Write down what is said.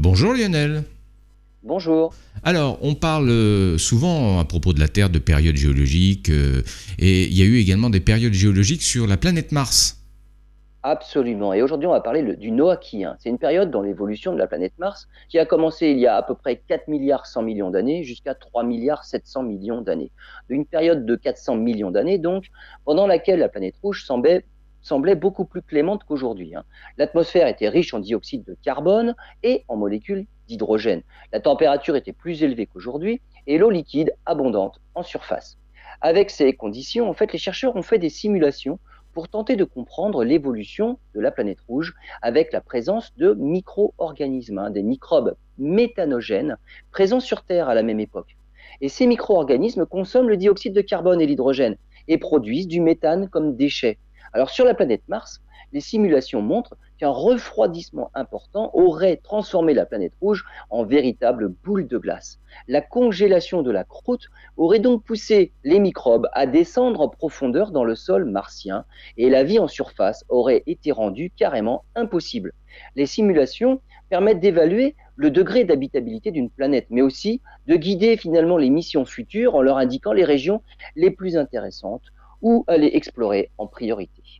Bonjour Lionel. Bonjour. Alors, on parle euh, souvent à propos de la Terre de périodes géologiques, euh, et il y a eu également des périodes géologiques sur la planète Mars. Absolument. Et aujourd'hui, on va parler le- du Noachien. C'est une période dans l'évolution de la planète Mars qui a commencé il y a à peu près 4 milliards 100 millions d'années jusqu'à 3 milliards 700 millions d'années. Une période de 400 millions d'années, donc, pendant laquelle la planète rouge semblait, semblait beaucoup plus clémente qu'aujourd'hui. hein. L'atmosphère était riche en dioxyde de carbone et en molécules d'hydrogène. La température était plus élevée qu'aujourd'hui et l'eau liquide abondante en surface. Avec ces conditions, en fait, les chercheurs ont fait des simulations pour tenter de comprendre l'évolution de la planète rouge avec la présence de micro-organismes, hein, des microbes méthanogènes présents sur Terre à la même époque. Et ces micro-organismes consomment le dioxyde de carbone et l'hydrogène et produisent du méthane comme déchet. Alors sur la planète Mars, les simulations montrent qu'un refroidissement important aurait transformé la planète rouge en véritable boule de glace. La congélation de la croûte aurait donc poussé les microbes à descendre en profondeur dans le sol martien et la vie en surface aurait été rendue carrément impossible. Les simulations permettent d'évaluer le degré d'habitabilité d'une planète, mais aussi de guider finalement les missions futures en leur indiquant les régions les plus intéressantes où aller explorer en priorité.